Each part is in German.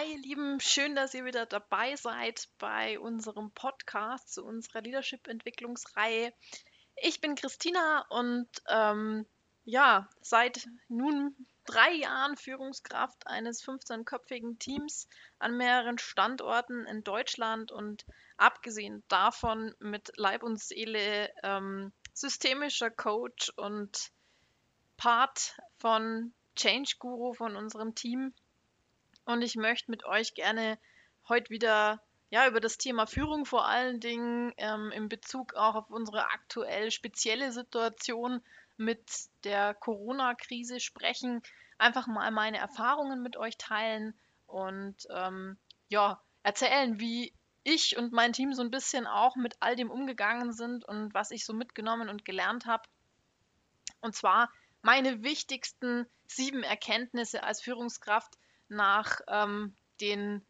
Hi, ihr Lieben, schön, dass ihr wieder dabei seid bei unserem Podcast zu unserer Leadership-Entwicklungsreihe. Ich bin Christina und ähm, ja, seit nun drei Jahren Führungskraft eines 15-köpfigen Teams an mehreren Standorten in Deutschland und abgesehen davon mit Leib und Seele ähm, systemischer Coach und Part von Change Guru von unserem Team. Und ich möchte mit euch gerne heute wieder ja, über das Thema Führung vor allen Dingen ähm, in Bezug auch auf unsere aktuell spezielle Situation mit der Corona-Krise sprechen, einfach mal meine Erfahrungen mit euch teilen und ähm, ja, erzählen, wie ich und mein Team so ein bisschen auch mit all dem umgegangen sind und was ich so mitgenommen und gelernt habe. Und zwar meine wichtigsten sieben Erkenntnisse als Führungskraft nach ähm, den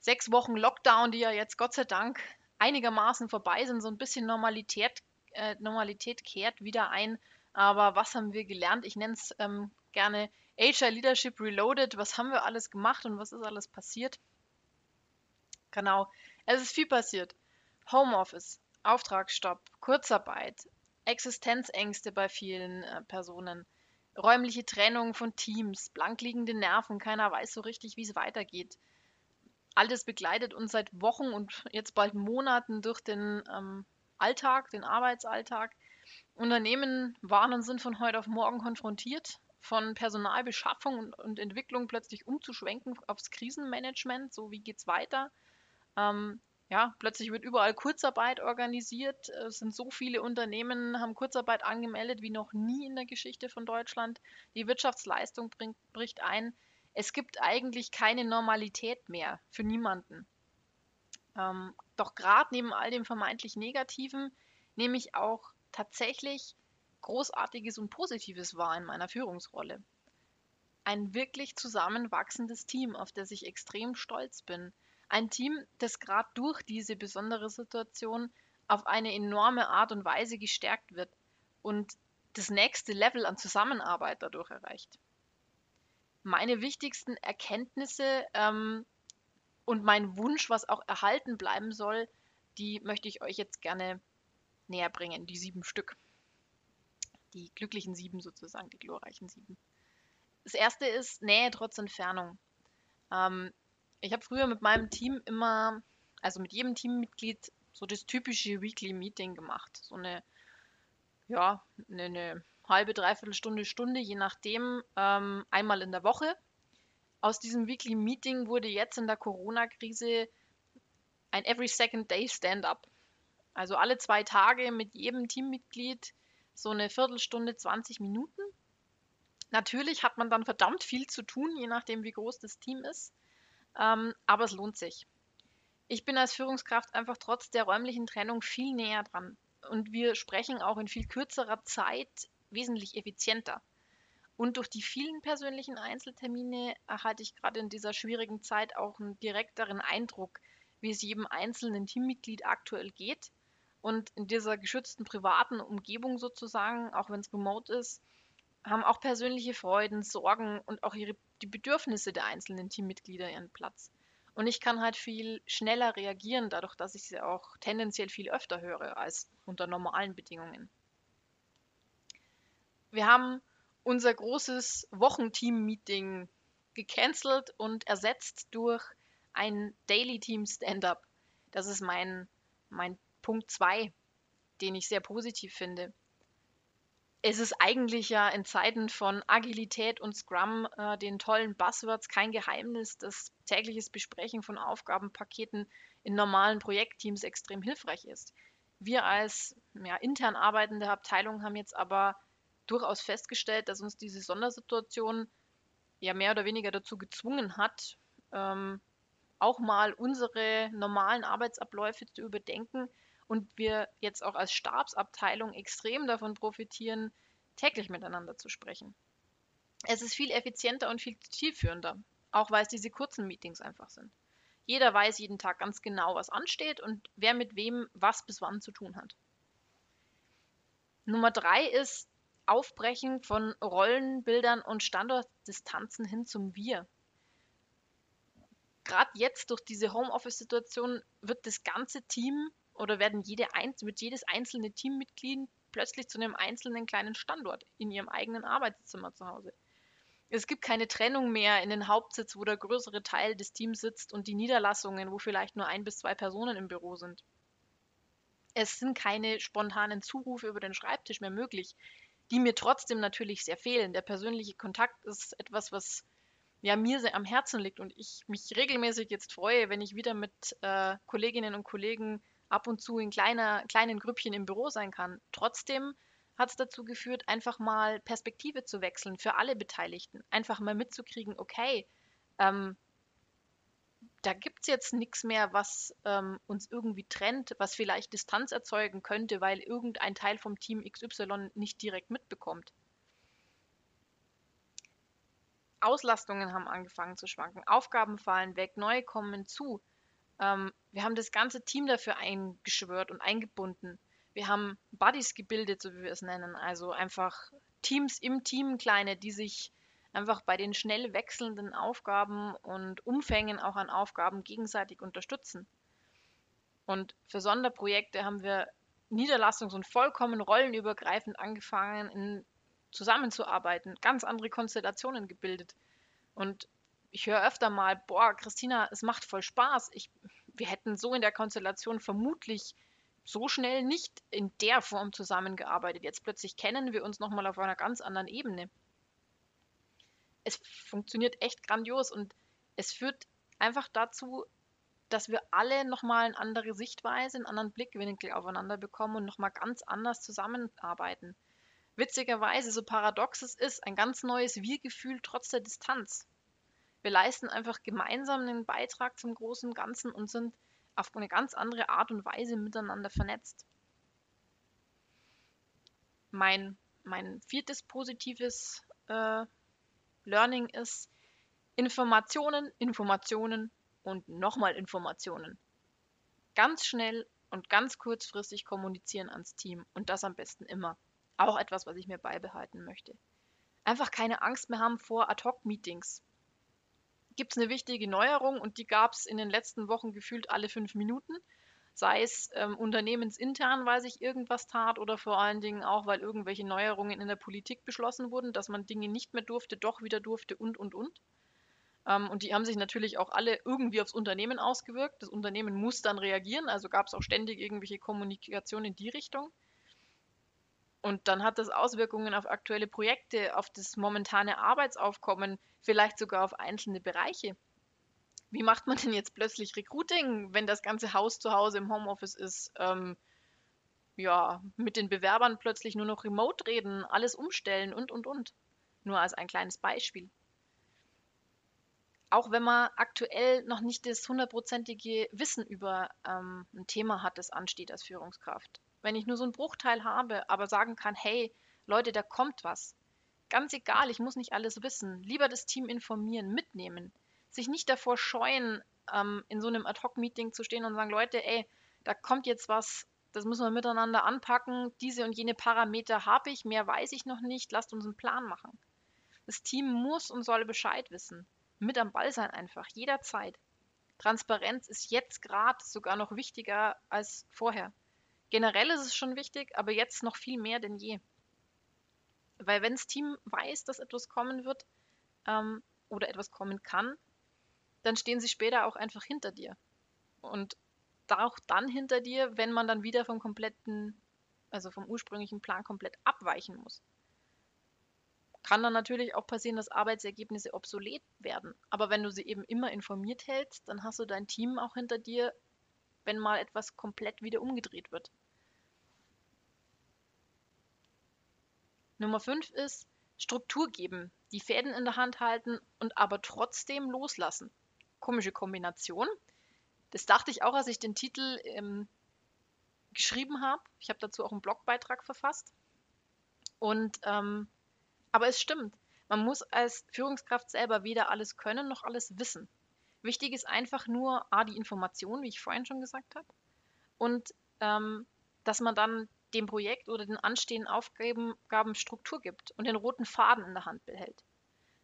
sechs Wochen Lockdown, die ja jetzt Gott sei Dank einigermaßen vorbei sind, so ein bisschen Normalität, äh, Normalität kehrt wieder ein. Aber was haben wir gelernt? Ich nenne es ähm, gerne HR Leadership Reloaded. Was haben wir alles gemacht und was ist alles passiert? Genau, es ist viel passiert. Homeoffice, Auftragsstopp, Kurzarbeit, Existenzängste bei vielen äh, Personen, räumliche Trennung von Teams, blankliegende Nerven, keiner weiß so richtig, wie es weitergeht. Alles begleitet uns seit Wochen und jetzt bald Monaten durch den ähm, Alltag, den Arbeitsalltag. Unternehmen waren und sind von heute auf morgen konfrontiert, von Personalbeschaffung und, und Entwicklung plötzlich umzuschwenken aufs Krisenmanagement, so wie geht es weiter. Ähm, ja, plötzlich wird überall Kurzarbeit organisiert. Es sind so viele Unternehmen, haben Kurzarbeit angemeldet wie noch nie in der Geschichte von Deutschland. Die Wirtschaftsleistung bringt, bricht ein. Es gibt eigentlich keine Normalität mehr für niemanden. Ähm, doch gerade neben all dem vermeintlich Negativen nehme ich auch tatsächlich Großartiges und Positives wahr in meiner Führungsrolle. Ein wirklich zusammenwachsendes Team, auf das ich extrem stolz bin ein Team, das gerade durch diese besondere Situation auf eine enorme Art und Weise gestärkt wird und das nächste Level an Zusammenarbeit dadurch erreicht. Meine wichtigsten Erkenntnisse ähm, und mein Wunsch, was auch erhalten bleiben soll, die möchte ich euch jetzt gerne näher bringen, die sieben Stück. Die glücklichen sieben sozusagen, die glorreichen sieben. Das erste ist Nähe trotz Entfernung. Ähm, ich habe früher mit meinem Team immer, also mit jedem Teammitglied, so das typische Weekly Meeting gemacht. So eine, ja, eine, eine halbe, dreiviertel Stunde, Stunde, je nachdem, ähm, einmal in der Woche. Aus diesem Weekly Meeting wurde jetzt in der Corona-Krise ein Every Second Day Stand-up. Also alle zwei Tage mit jedem Teammitglied so eine Viertelstunde, 20 Minuten. Natürlich hat man dann verdammt viel zu tun, je nachdem, wie groß das Team ist. Ähm, aber es lohnt sich. Ich bin als Führungskraft einfach trotz der räumlichen Trennung viel näher dran. Und wir sprechen auch in viel kürzerer Zeit wesentlich effizienter. Und durch die vielen persönlichen Einzeltermine erhalte ich gerade in dieser schwierigen Zeit auch einen direkteren Eindruck, wie es jedem einzelnen Teammitglied aktuell geht. Und in dieser geschützten privaten Umgebung sozusagen, auch wenn es remote ist, haben auch persönliche Freuden, Sorgen und auch ihre, die Bedürfnisse der einzelnen Teammitglieder ihren Platz. Und ich kann halt viel schneller reagieren, dadurch, dass ich sie auch tendenziell viel öfter höre als unter normalen Bedingungen. Wir haben unser großes Wochenteam-Meeting gecancelt und ersetzt durch ein Daily Team Stand-up. Das ist mein, mein Punkt 2, den ich sehr positiv finde es ist eigentlich ja in Zeiten von Agilität und Scrum, äh, den tollen Buzzwords, kein Geheimnis, dass tägliches Besprechen von Aufgabenpaketen in normalen Projektteams extrem hilfreich ist. Wir als ja, intern arbeitende Abteilung haben jetzt aber durchaus festgestellt, dass uns diese Sondersituation ja mehr oder weniger dazu gezwungen hat, ähm, auch mal unsere normalen Arbeitsabläufe zu überdenken und wir jetzt auch als Stabsabteilung extrem davon profitieren, täglich miteinander zu sprechen. Es ist viel effizienter und viel zielführender, auch weil es diese kurzen Meetings einfach sind. Jeder weiß jeden Tag ganz genau, was ansteht und wer mit wem was bis wann zu tun hat. Nummer drei ist Aufbrechen von Rollenbildern und Standortdistanzen hin zum Wir. gerade jetzt durch diese Homeoffice-Situation wird das ganze Team oder werden jede Einz wird jedes einzelne Teammitglied plötzlich zu einem einzelnen kleinen Standort in ihrem eigenen Arbeitszimmer zu Hause. Es gibt keine Trennung mehr in den Hauptsitz, wo der größere Teil des Teams sitzt und die Niederlassungen, wo vielleicht nur ein bis zwei Personen im Büro sind. Es sind keine spontanen Zurufe über den Schreibtisch mehr möglich, die mir trotzdem natürlich sehr fehlen. Der persönliche Kontakt ist etwas, was ja, mir sehr am Herzen liegt und ich mich regelmäßig jetzt freue, wenn ich wieder mit äh, Kolleginnen und Kollegen ab und zu in kleiner, kleinen Grüppchen im Büro sein kann. Trotzdem hat es dazu geführt, einfach mal Perspektive zu wechseln für alle Beteiligten. Einfach mal mitzukriegen, okay, ähm, da gibt es jetzt nichts mehr, was ähm, uns irgendwie trennt, was vielleicht Distanz erzeugen könnte, weil irgendein Teil vom Team XY nicht direkt mitbekommt. Auslastungen haben angefangen zu schwanken, Aufgaben fallen weg, neue kommen hinzu. Ähm, wir haben das ganze Team dafür eingeschwört und eingebunden wir haben Buddies gebildet, so wie wir es nennen. Also einfach Teams im Team, kleine, die sich einfach bei den schnell wechselnden Aufgaben und Umfängen auch an Aufgaben gegenseitig unterstützen. Und für Sonderprojekte haben wir niederlassungs- und vollkommen rollenübergreifend angefangen, in, zusammenzuarbeiten, ganz andere Konstellationen gebildet. Und ich höre öfter mal, boah, Christina, es macht voll Spaß. Ich, wir hätten so in der Konstellation vermutlich so schnell nicht in der Form zusammengearbeitet. Jetzt plötzlich kennen wir uns nochmal auf einer ganz anderen Ebene. Es funktioniert echt grandios und es führt einfach dazu, dass wir alle nochmal eine andere Sichtweise, einen anderen Blickwinkel aufeinander bekommen und nochmal ganz anders zusammenarbeiten. Witzigerweise, so paradox es ist, ein ganz neues Wir-Gefühl trotz der Distanz. Wir leisten einfach gemeinsam einen Beitrag zum großen Ganzen und sind auf eine ganz andere Art und Weise miteinander vernetzt. Mein, mein viertes positives äh, Learning ist Informationen, Informationen und nochmal Informationen. Ganz schnell und ganz kurzfristig kommunizieren ans Team und das am besten immer. Auch etwas, was ich mir beibehalten möchte. Einfach keine Angst mehr haben vor Ad-Hoc-Meetings gibt es eine wichtige Neuerung und die gab es in den letzten Wochen gefühlt alle fünf Minuten. Sei es ähm, unternehmensintern, weil sich irgendwas tat oder vor allen Dingen auch, weil irgendwelche Neuerungen in der Politik beschlossen wurden, dass man Dinge nicht mehr durfte, doch wieder durfte und, und, und. Ähm, und die haben sich natürlich auch alle irgendwie aufs Unternehmen ausgewirkt. Das Unternehmen muss dann reagieren, also gab es auch ständig irgendwelche Kommunikation in die Richtung. Und dann hat das Auswirkungen auf aktuelle Projekte, auf das momentane Arbeitsaufkommen, vielleicht sogar auf einzelne Bereiche. Wie macht man denn jetzt plötzlich Recruiting, wenn das ganze Haus zu Hause im Homeoffice ist? Ähm, ja, mit den Bewerbern plötzlich nur noch remote reden, alles umstellen und, und, und. Nur als ein kleines Beispiel. Auch wenn man aktuell noch nicht das hundertprozentige Wissen über ähm, ein Thema hat, das ansteht als Führungskraft wenn ich nur so einen Bruchteil habe, aber sagen kann, hey, Leute, da kommt was. Ganz egal, ich muss nicht alles wissen. Lieber das Team informieren, mitnehmen. Sich nicht davor scheuen, ähm, in so einem Ad-Hoc-Meeting zu stehen und sagen, Leute, ey, da kommt jetzt was, das müssen wir miteinander anpacken. Diese und jene Parameter habe ich, mehr weiß ich noch nicht. Lasst uns einen Plan machen. Das Team muss und soll Bescheid wissen. Mit am Ball sein einfach, jederzeit. Transparenz ist jetzt gerade sogar noch wichtiger als vorher. Generell ist es schon wichtig, aber jetzt noch viel mehr denn je. Weil wenn das Team weiß, dass etwas kommen wird ähm, oder etwas kommen kann, dann stehen sie später auch einfach hinter dir. Und auch dann hinter dir, wenn man dann wieder vom kompletten, also vom ursprünglichen Plan komplett abweichen muss. Kann dann natürlich auch passieren, dass Arbeitsergebnisse obsolet werden. Aber wenn du sie eben immer informiert hältst, dann hast du dein Team auch hinter dir, wenn mal etwas komplett wieder umgedreht wird. Nummer 5 ist Struktur geben, die Fäden in der Hand halten und aber trotzdem loslassen. Komische Kombination. Das dachte ich auch, als ich den Titel ähm, geschrieben habe. Ich habe dazu auch einen Blogbeitrag verfasst. Und ähm, aber es stimmt. Man muss als Führungskraft selber weder alles können noch alles wissen. Wichtig ist einfach nur A, die Information, wie ich vorhin schon gesagt habe, und ähm, dass man dann dem Projekt oder den anstehenden Aufgaben Struktur gibt und den roten Faden in der Hand behält.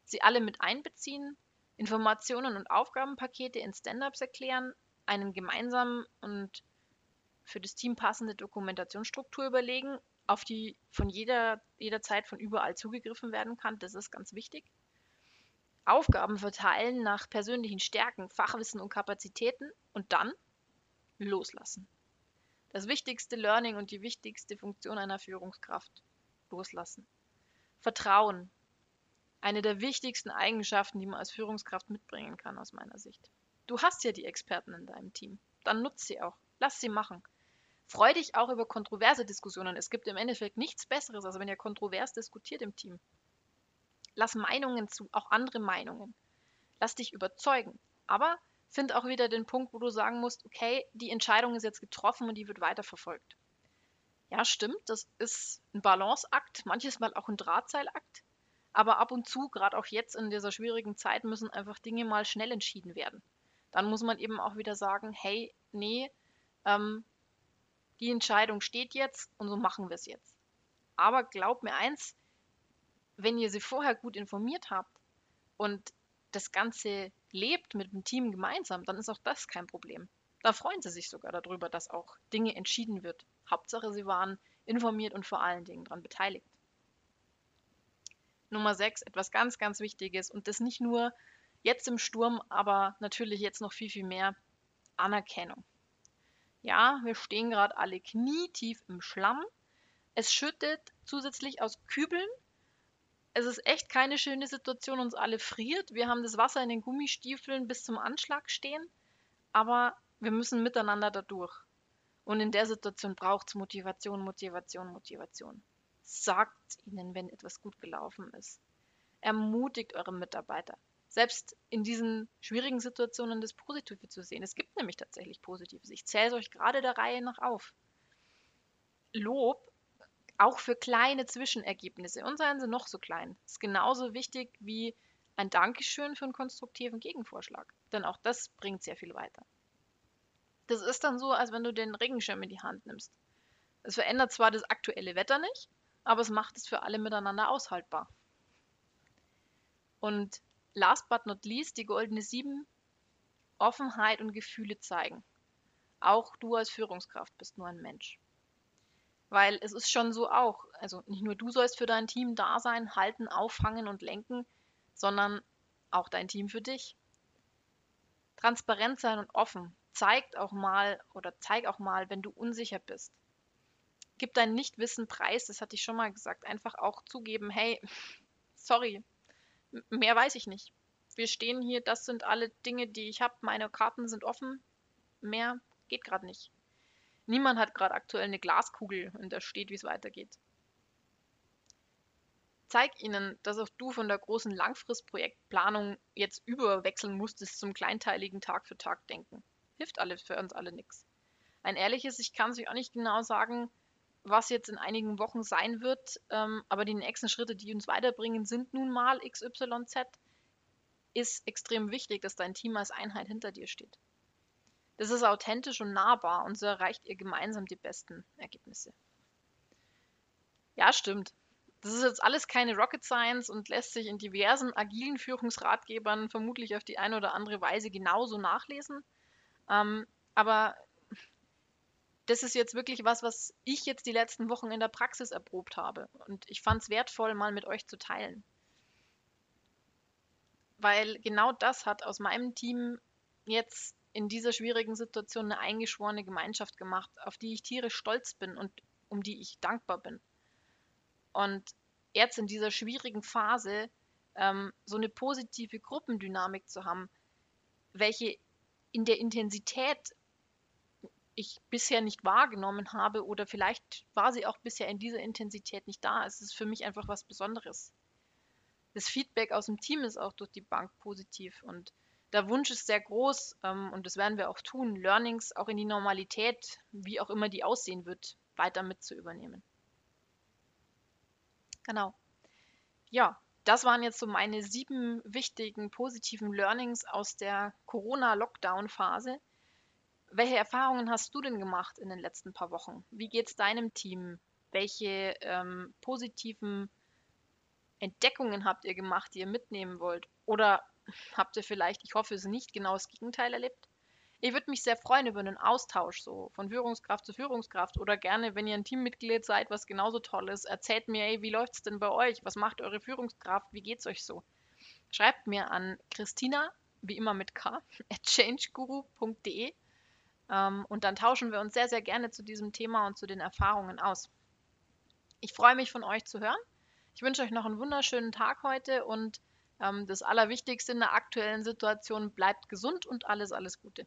Sie alle mit einbeziehen Informationen und Aufgabenpakete in Stand-ups erklären, einen gemeinsamen und für das Team passende Dokumentationsstruktur überlegen, auf die von jeder, jederzeit von überall zugegriffen werden kann. Das ist ganz wichtig. Aufgaben verteilen nach persönlichen Stärken, Fachwissen und Kapazitäten und dann loslassen. Das wichtigste Learning und die wichtigste Funktion einer Führungskraft. Loslassen. Vertrauen. Eine der wichtigsten Eigenschaften, die man als Führungskraft mitbringen kann, aus meiner Sicht. Du hast ja die Experten in deinem Team. Dann nutz sie auch. Lass sie machen. Freu dich auch über kontroverse Diskussionen. Es gibt im Endeffekt nichts Besseres, als wenn ihr kontrovers diskutiert im Team. Lass Meinungen zu, auch andere Meinungen. Lass dich überzeugen. Aber find auch wieder den Punkt, wo du sagen musst, okay, die Entscheidung ist jetzt getroffen und die wird weiterverfolgt. Ja, stimmt, das ist ein Balanceakt, manches Mal auch ein Drahtseilakt. Aber ab und zu, gerade auch jetzt in dieser schwierigen Zeit, müssen einfach Dinge mal schnell entschieden werden. Dann muss man eben auch wieder sagen, hey, nee, ähm, die Entscheidung steht jetzt und so machen wir es jetzt. Aber glaub mir eins, wenn ihr sie vorher gut informiert habt und das Ganze lebt mit dem Team gemeinsam, dann ist auch das kein Problem. Da freuen sie sich sogar darüber, dass auch Dinge entschieden wird. Hauptsache, sie waren informiert und vor allen Dingen daran beteiligt. Nummer 6, etwas ganz, ganz Wichtiges und das nicht nur jetzt im Sturm, aber natürlich jetzt noch viel, viel mehr Anerkennung. Ja, wir stehen gerade alle knietief im Schlamm. Es schüttet zusätzlich aus Kübeln. Es ist echt keine schöne Situation, uns alle friert. Wir haben das Wasser in den Gummistiefeln bis zum Anschlag stehen, aber wir müssen miteinander da durch. Und in der Situation braucht es Motivation, Motivation, Motivation. Sagt ihnen, wenn etwas gut gelaufen ist. Ermutigt eure Mitarbeiter selbst in diesen schwierigen Situationen das Positive zu sehen. Es gibt nämlich tatsächlich Positives. Ich zähle es euch gerade der Reihe nach auf. Lob, auch für kleine Zwischenergebnisse, und seien sie noch so klein, ist genauso wichtig wie ein Dankeschön für einen konstruktiven Gegenvorschlag. Denn auch das bringt sehr viel weiter. Das ist dann so, als wenn du den Regenschirm in die Hand nimmst. Es verändert zwar das aktuelle Wetter nicht, aber es macht es für alle miteinander aushaltbar. Und last but not least, die goldene Sieben, Offenheit und Gefühle zeigen. Auch du als Führungskraft bist nur ein Mensch. Weil es ist schon so auch, also nicht nur du sollst für dein Team da sein, halten, auffangen und lenken, sondern auch dein Team für dich. Transparent sein und offen. Zeigt auch mal oder zeig auch mal, wenn du unsicher bist. Gib dein Nichtwissen preis, das hatte ich schon mal gesagt. Einfach auch zugeben, hey, sorry, mehr weiß ich nicht. Wir stehen hier, das sind alle Dinge, die ich habe. Meine Karten sind offen. Mehr geht gerade nicht. Niemand hat gerade aktuell eine Glaskugel, in der steht, wie es weitergeht. Zeig ihnen, dass auch du von der großen Langfristprojektplanung jetzt überwechseln musstest zum kleinteiligen Tag für Tag denken. Hilft alles für uns alle nichts. Ein ehrliches, ich kann es euch auch nicht genau sagen, was jetzt in einigen Wochen sein wird. Ähm, aber die nächsten Schritte, die uns weiterbringen, sind nun mal XYZ. Ist extrem wichtig, dass dein Team als Einheit hinter dir steht. Das ist authentisch und nahbar und so erreicht ihr gemeinsam die besten Ergebnisse. Ja, stimmt. Das ist jetzt alles keine Rocket Science und lässt sich in diversen agilen Führungsratgebern vermutlich auf die eine oder andere Weise genauso nachlesen. Ähm, aber das ist jetzt wirklich was, was ich jetzt die letzten Wochen in der Praxis erprobt habe. Und ich fand es wertvoll, mal mit euch zu teilen. Weil genau das hat aus meinem Team jetzt in dieser schwierigen Situation eine eingeschworene Gemeinschaft gemacht, auf die ich tierisch stolz bin und um die ich dankbar bin. Und jetzt in dieser schwierigen Phase ähm, so eine positive Gruppendynamik zu haben, welche in der Intensität ich bisher nicht wahrgenommen habe oder vielleicht war sie auch bisher in dieser Intensität nicht da. Es ist für mich einfach was Besonderes. Das Feedback aus dem Team ist auch durch die Bank positiv und der Wunsch ist sehr groß ähm, und das werden wir auch tun, Learnings auch in die Normalität, wie auch immer die aussehen wird, weiter mit zu übernehmen. Genau. Ja, das waren jetzt so meine sieben wichtigen positiven Learnings aus der Corona-Lockdown-Phase. Welche Erfahrungen hast du denn gemacht in den letzten paar Wochen? Wie geht es deinem Team? Welche ähm, positiven Entdeckungen habt ihr gemacht, die ihr mitnehmen wollt? Oder habt ihr vielleicht, ich hoffe es nicht, genau das Gegenteil erlebt. Ich würde mich sehr freuen über einen Austausch, so von Führungskraft zu Führungskraft oder gerne, wenn ihr ein Teammitglied seid, was genauso toll ist, erzählt mir, ey, wie läuft es denn bei euch? Was macht eure Führungskraft? Wie geht es euch so? Schreibt mir an Christina, wie immer mit K, at changeguru.de ähm, und dann tauschen wir uns sehr, sehr gerne zu diesem Thema und zu den Erfahrungen aus. Ich freue mich von euch zu hören. Ich wünsche euch noch einen wunderschönen Tag heute und ähm, das Allerwichtigste in der aktuellen Situation, bleibt gesund und alles, alles Gute.